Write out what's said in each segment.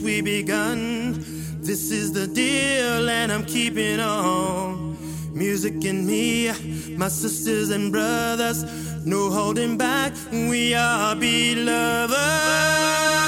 we begun. This is the deal, and I'm keeping on. Music and me, my sisters and brothers, no holding back. We are beloved.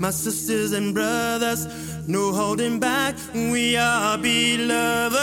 My sisters and brothers, no holding back. We are beloved.